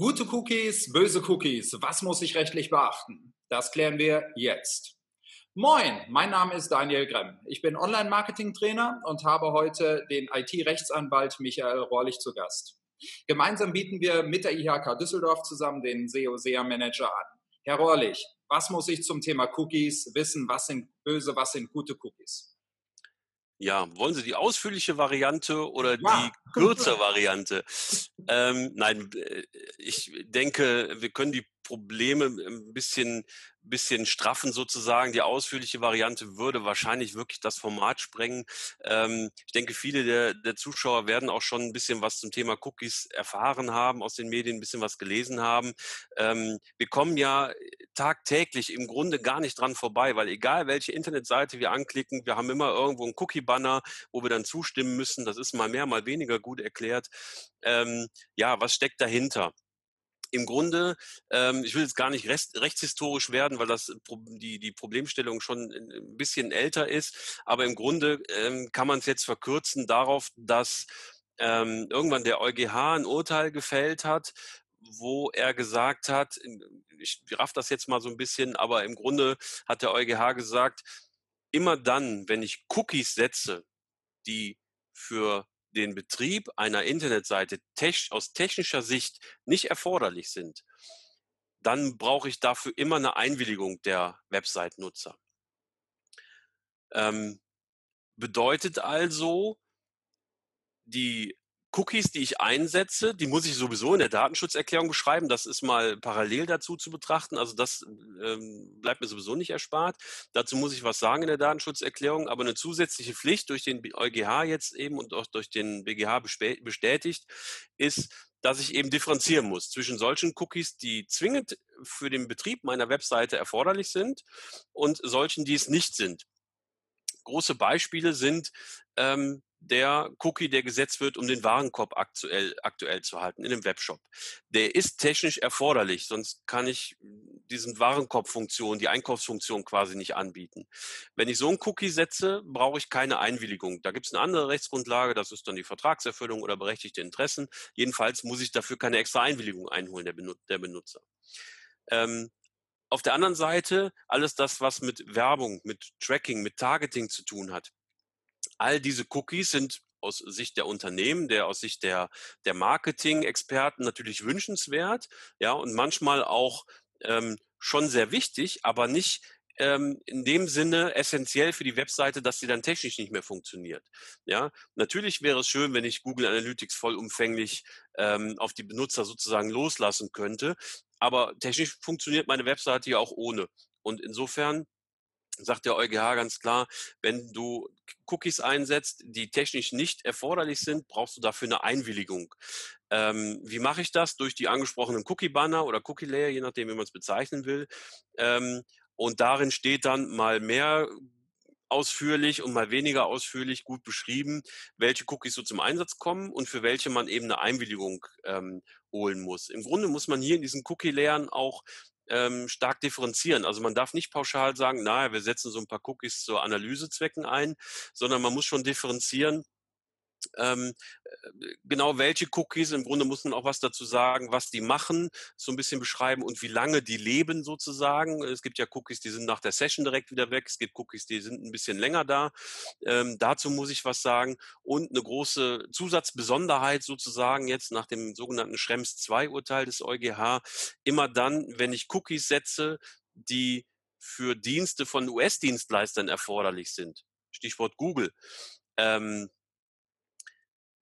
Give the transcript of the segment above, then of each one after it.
Gute Cookies, böse Cookies, was muss ich rechtlich beachten? Das klären wir jetzt. Moin, mein Name ist Daniel Gremm. Ich bin Online-Marketing-Trainer und habe heute den IT-Rechtsanwalt Michael Rohrlich zu Gast. Gemeinsam bieten wir mit der IHK Düsseldorf zusammen den SEO-SEA-Manager an. Herr Rohrlich, was muss ich zum Thema Cookies wissen? Was sind böse, was sind gute Cookies? Ja, wollen Sie die ausführliche Variante oder ja. die kürze Variante? ähm, nein, äh, ich denke, wir können die Probleme ein bisschen, bisschen straffen sozusagen. Die ausführliche Variante würde wahrscheinlich wirklich das Format sprengen. Ähm, ich denke, viele der, der Zuschauer werden auch schon ein bisschen was zum Thema Cookies erfahren haben, aus den Medien ein bisschen was gelesen haben. Ähm, wir kommen ja tagtäglich im Grunde gar nicht dran vorbei, weil egal welche Internetseite wir anklicken, wir haben immer irgendwo einen Cookie-Banner, wo wir dann zustimmen müssen. Das ist mal mehr, mal weniger gut erklärt. Ähm, ja, was steckt dahinter? Im Grunde, ähm, ich will jetzt gar nicht rechts, rechtshistorisch werden, weil das die, die Problemstellung schon ein bisschen älter ist, aber im Grunde ähm, kann man es jetzt verkürzen darauf, dass ähm, irgendwann der EuGH ein Urteil gefällt hat, wo er gesagt hat, ich raff das jetzt mal so ein bisschen, aber im Grunde hat der EuGH gesagt, immer dann, wenn ich Cookies setze, die für den Betrieb einer Internetseite aus technischer Sicht nicht erforderlich sind, dann brauche ich dafür immer eine Einwilligung der Website-Nutzer. Ähm, bedeutet also, die Cookies, die ich einsetze, die muss ich sowieso in der Datenschutzerklärung beschreiben. Das ist mal parallel dazu zu betrachten. Also das ähm, bleibt mir sowieso nicht erspart. Dazu muss ich was sagen in der Datenschutzerklärung. Aber eine zusätzliche Pflicht durch den EuGH jetzt eben und auch durch den BGH bestätigt ist, dass ich eben differenzieren muss zwischen solchen Cookies, die zwingend für den Betrieb meiner Webseite erforderlich sind und solchen, die es nicht sind. Große Beispiele sind ähm, der Cookie, der gesetzt wird, um den Warenkorb aktuell, aktuell zu halten in dem Webshop. Der ist technisch erforderlich, sonst kann ich diesen Warenkorbfunktion, die Einkaufsfunktion quasi nicht anbieten. Wenn ich so einen Cookie setze, brauche ich keine Einwilligung. Da gibt es eine andere Rechtsgrundlage, das ist dann die Vertragserfüllung oder berechtigte Interessen. Jedenfalls muss ich dafür keine extra Einwilligung einholen, der, Benutzer. Ähm, auf der anderen Seite alles das, was mit Werbung, mit Tracking, mit Targeting zu tun hat all diese Cookies sind aus Sicht der Unternehmen, der aus Sicht der, der Marketing-Experten natürlich wünschenswert, ja, und manchmal auch ähm, schon sehr wichtig, aber nicht ähm, in dem Sinne essentiell für die Webseite, dass sie dann technisch nicht mehr funktioniert. Ja, natürlich wäre es schön, wenn ich Google Analytics vollumfänglich ähm, auf die Benutzer sozusagen loslassen könnte, aber technisch funktioniert meine Webseite ja auch ohne. Und insofern sagt der EuGH ganz klar, wenn du Cookies einsetzt, die technisch nicht erforderlich sind, brauchst du dafür eine Einwilligung. Ähm, wie mache ich das? Durch die angesprochenen Cookie-Banner oder Cookie-Layer, je nachdem, wie man es bezeichnen will. Ähm, und darin steht dann mal mehr ausführlich und mal weniger ausführlich gut beschrieben, welche Cookies so zum Einsatz kommen und für welche man eben eine Einwilligung ähm, holen muss. Im Grunde muss man hier in diesen Cookie-Layern auch ähm, stark differenzieren. Also man darf nicht pauschal sagen, naja, wir setzen so ein paar Cookies zur Analysezwecken ein, sondern man muss schon differenzieren, ähm, äh, genau welche Cookies, im Grunde muss man auch was dazu sagen, was die machen, so ein bisschen beschreiben und wie lange die leben sozusagen. Es gibt ja Cookies, die sind nach der Session direkt wieder weg. Es gibt Cookies, die sind ein bisschen länger da. Ähm, dazu muss ich was sagen. Und eine große Zusatzbesonderheit sozusagen jetzt nach dem sogenannten Schrems 2 Urteil des EuGH. Immer dann, wenn ich Cookies setze, die für Dienste von US-Dienstleistern erforderlich sind. Stichwort Google. Ähm,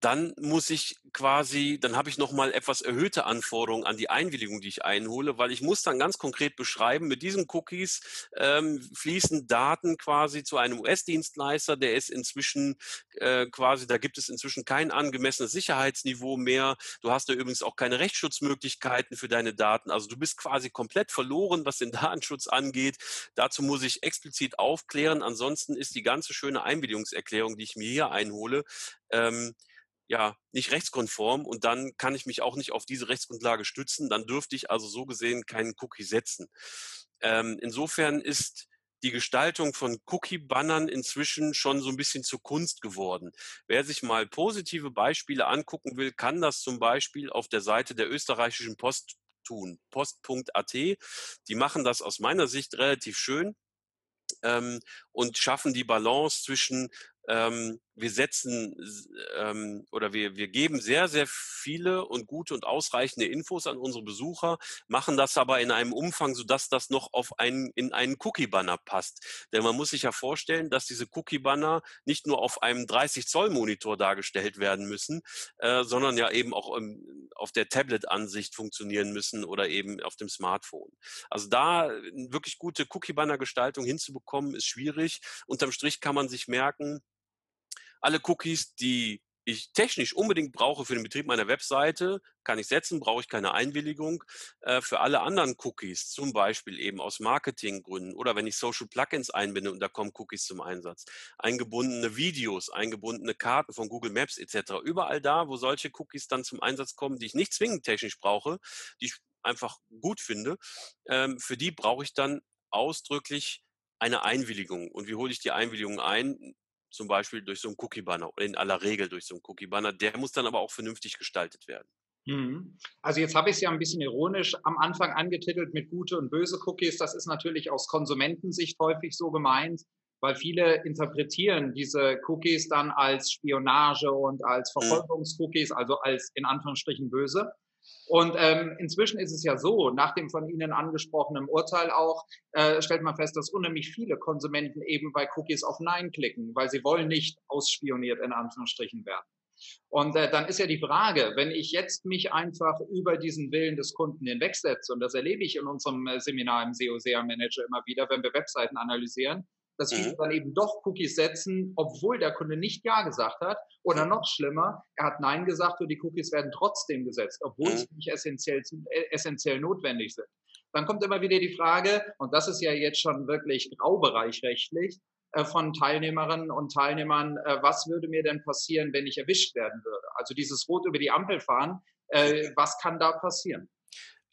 dann muss ich quasi, dann habe ich nochmal etwas erhöhte Anforderungen an die Einwilligung, die ich einhole, weil ich muss dann ganz konkret beschreiben, mit diesen Cookies ähm, fließen Daten quasi zu einem US-Dienstleister, der ist inzwischen äh, quasi, da gibt es inzwischen kein angemessenes Sicherheitsniveau mehr. Du hast da übrigens auch keine Rechtsschutzmöglichkeiten für deine Daten. Also du bist quasi komplett verloren, was den Datenschutz angeht. Dazu muss ich explizit aufklären. Ansonsten ist die ganze schöne Einwilligungserklärung, die ich mir hier einhole, ähm, ja nicht rechtskonform und dann kann ich mich auch nicht auf diese Rechtsgrundlage stützen. Dann dürfte ich also so gesehen keinen Cookie setzen. Ähm, insofern ist die Gestaltung von Cookie-Bannern inzwischen schon so ein bisschen zur Kunst geworden. Wer sich mal positive Beispiele angucken will, kann das zum Beispiel auf der Seite der österreichischen Post tun, post.at. Die machen das aus meiner Sicht relativ schön ähm, und schaffen die Balance zwischen ähm, wir setzen ähm, oder wir, wir geben sehr, sehr viele und gute und ausreichende Infos an unsere Besucher, machen das aber in einem Umfang, sodass das noch auf einen, in einen Cookie-Banner passt. Denn man muss sich ja vorstellen, dass diese Cookie-Banner nicht nur auf einem 30-Zoll-Monitor dargestellt werden müssen, äh, sondern ja eben auch ähm, auf der Tablet-Ansicht funktionieren müssen oder eben auf dem Smartphone. Also da wirklich gute Cookie-Banner-Gestaltung hinzubekommen, ist schwierig. Unterm Strich kann man sich merken, alle Cookies, die ich technisch unbedingt brauche für den Betrieb meiner Webseite, kann ich setzen, brauche ich keine Einwilligung. Äh, für alle anderen Cookies, zum Beispiel eben aus Marketinggründen oder wenn ich Social Plugins einbinde und da kommen Cookies zum Einsatz, eingebundene Videos, eingebundene Karten von Google Maps etc. Überall da, wo solche Cookies dann zum Einsatz kommen, die ich nicht zwingend technisch brauche, die ich einfach gut finde, ähm, für die brauche ich dann ausdrücklich eine Einwilligung. Und wie hole ich die Einwilligung ein? Zum Beispiel durch so einen Cookie-Banner oder in aller Regel durch so einen Cookie-Banner. Der muss dann aber auch vernünftig gestaltet werden. Mhm. Also jetzt habe ich es ja ein bisschen ironisch am Anfang angetitelt mit gute und böse Cookies. Das ist natürlich aus Konsumentensicht häufig so gemeint, weil viele interpretieren diese Cookies dann als Spionage und als mhm. Verfolgungscookies, also als in Anführungsstrichen böse. Und ähm, inzwischen ist es ja so, nach dem von Ihnen angesprochenen Urteil auch, äh, stellt man fest, dass unheimlich viele Konsumenten eben bei Cookies auf Nein klicken, weil sie wollen nicht ausspioniert in Anführungsstrichen werden. Und äh, dann ist ja die Frage, wenn ich jetzt mich einfach über diesen Willen des Kunden hinwegsetze, und das erlebe ich in unserem äh, Seminar im SEO-SEA Manager immer wieder, wenn wir Webseiten analysieren, dass viele mhm. dann eben doch Cookies setzen, obwohl der Kunde nicht Ja gesagt hat. Oder noch schlimmer, er hat Nein gesagt und die Cookies werden trotzdem gesetzt, obwohl mhm. sie nicht essentiell, äh, essentiell notwendig sind. Dann kommt immer wieder die Frage, und das ist ja jetzt schon wirklich Graubereich rechtlich, äh, von Teilnehmerinnen und Teilnehmern, äh, was würde mir denn passieren, wenn ich erwischt werden würde? Also dieses Rot über die Ampel fahren, was kann da passieren?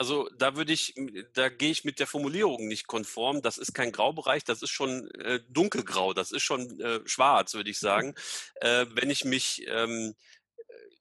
Also da würde ich, da gehe ich mit der Formulierung nicht konform. Das ist kein Graubereich, das ist schon äh, dunkelgrau, das ist schon äh, schwarz, würde ich sagen. Äh, wenn ich mich ähm,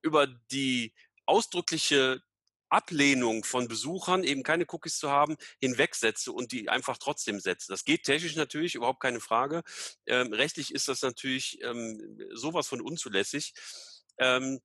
über die ausdrückliche Ablehnung von Besuchern, eben keine Cookies zu haben, hinwegsetze und die einfach trotzdem setze. Das geht technisch natürlich, überhaupt keine Frage. Ähm, rechtlich ist das natürlich ähm, sowas von unzulässig. Ähm,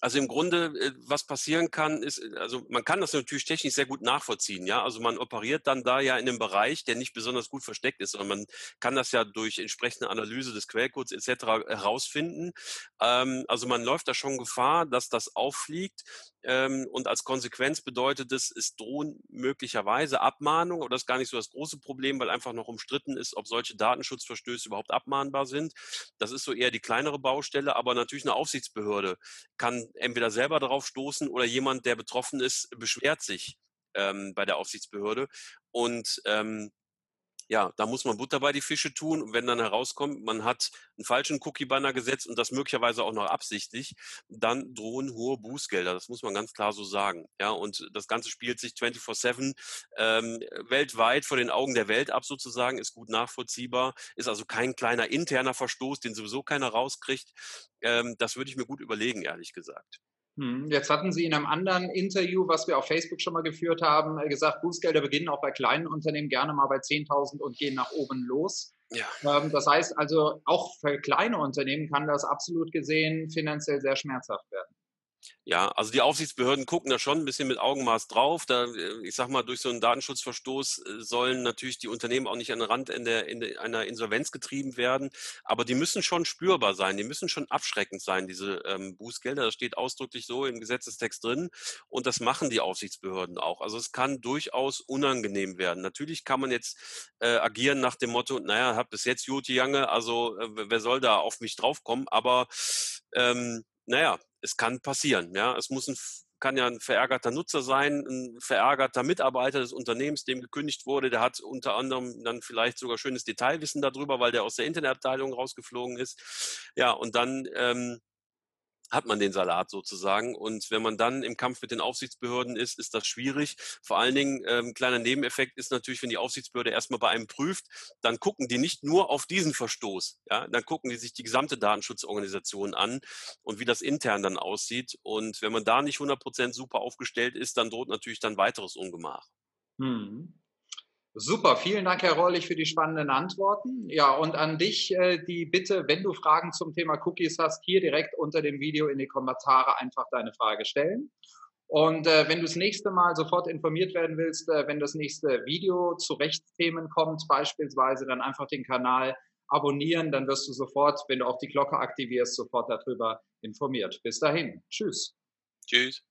also im Grunde, äh, was passieren kann, ist, äh, also man kann das natürlich technisch sehr gut nachvollziehen, ja. Also man operiert dann da ja in einem Bereich, der nicht besonders gut versteckt ist, sondern man kann das ja durch entsprechende Analyse des Quellcodes etc. herausfinden. Ähm, also man läuft da schon Gefahr, dass das auffliegt. Ähm, und als Konsequenz bedeutet es, es drohen möglicherweise Abmahnungen, aber das ist gar nicht so das große Problem, weil einfach noch umstritten ist, ob solche Datenschutzverstöße überhaupt abmahnbar sind. Das ist so eher die kleinere Baustelle, aber natürlich eine Aufsichtsbehörde kann entweder selber darauf stoßen oder jemand, der betroffen ist, beschwert sich ähm, bei der Aufsichtsbehörde. Und ähm, ja, da muss man Butter bei die Fische tun. Und wenn dann herauskommt, man hat einen falschen Cookie-Banner gesetzt und das möglicherweise auch noch absichtlich, dann drohen hohe Bußgelder. Das muss man ganz klar so sagen. Ja, und das Ganze spielt sich 24-7 ähm, weltweit vor den Augen der Welt ab sozusagen, ist gut nachvollziehbar, ist also kein kleiner interner Verstoß, den sowieso keiner rauskriegt. Ähm, das würde ich mir gut überlegen, ehrlich gesagt. Hm, jetzt hatten Sie in einem anderen Interview, was wir auf Facebook schon mal geführt haben, äh, gesagt, Bußgelder beginnen auch bei kleinen Unternehmen gerne mal bei 10.000 und gehen nach oben los. Ja. Ähm, das heißt also, auch für kleine Unternehmen kann das absolut gesehen finanziell sehr schmerzhaft werden. Ja, also die Aufsichtsbehörden gucken da schon ein bisschen mit Augenmaß drauf. Da, äh, ich sag mal, durch so einen Datenschutzverstoß äh, sollen natürlich die Unternehmen auch nicht an den Rand in der, in einer Insolvenz getrieben werden. Aber die müssen schon spürbar sein, die müssen schon abschreckend sein, diese ähm, Bußgelder. Das steht ausdrücklich so im Gesetzestext drin. Und das machen die Aufsichtsbehörden auch. Also es kann durchaus unangenehm werden. Natürlich kann man jetzt äh, agieren nach dem Motto, naja, hab bis jetzt Jute Jange, also äh, wer soll da auf mich draufkommen? Aber ähm, naja, es kann passieren. Ja, es muss ein kann ja ein verärgerter Nutzer sein, ein verärgerter Mitarbeiter des Unternehmens, dem gekündigt wurde. Der hat unter anderem dann vielleicht sogar schönes Detailwissen darüber, weil der aus der Internetabteilung rausgeflogen ist. Ja, und dann ähm, hat man den Salat sozusagen. Und wenn man dann im Kampf mit den Aufsichtsbehörden ist, ist das schwierig. Vor allen Dingen, ähm, kleiner Nebeneffekt ist natürlich, wenn die Aufsichtsbehörde erstmal bei einem prüft, dann gucken die nicht nur auf diesen Verstoß. Ja? Dann gucken die sich die gesamte Datenschutzorganisation an und wie das intern dann aussieht. Und wenn man da nicht 100% super aufgestellt ist, dann droht natürlich dann weiteres Ungemach. Hm. Super, vielen Dank, Herr Rollich, für die spannenden Antworten. Ja, und an dich äh, die Bitte, wenn du Fragen zum Thema Cookies hast, hier direkt unter dem Video in die Kommentare einfach deine Frage stellen. Und äh, wenn du das nächste Mal sofort informiert werden willst, äh, wenn das nächste Video zu Rechtsthemen kommt, beispielsweise, dann einfach den Kanal abonnieren, dann wirst du sofort, wenn du auch die Glocke aktivierst, sofort darüber informiert. Bis dahin. Tschüss. Tschüss.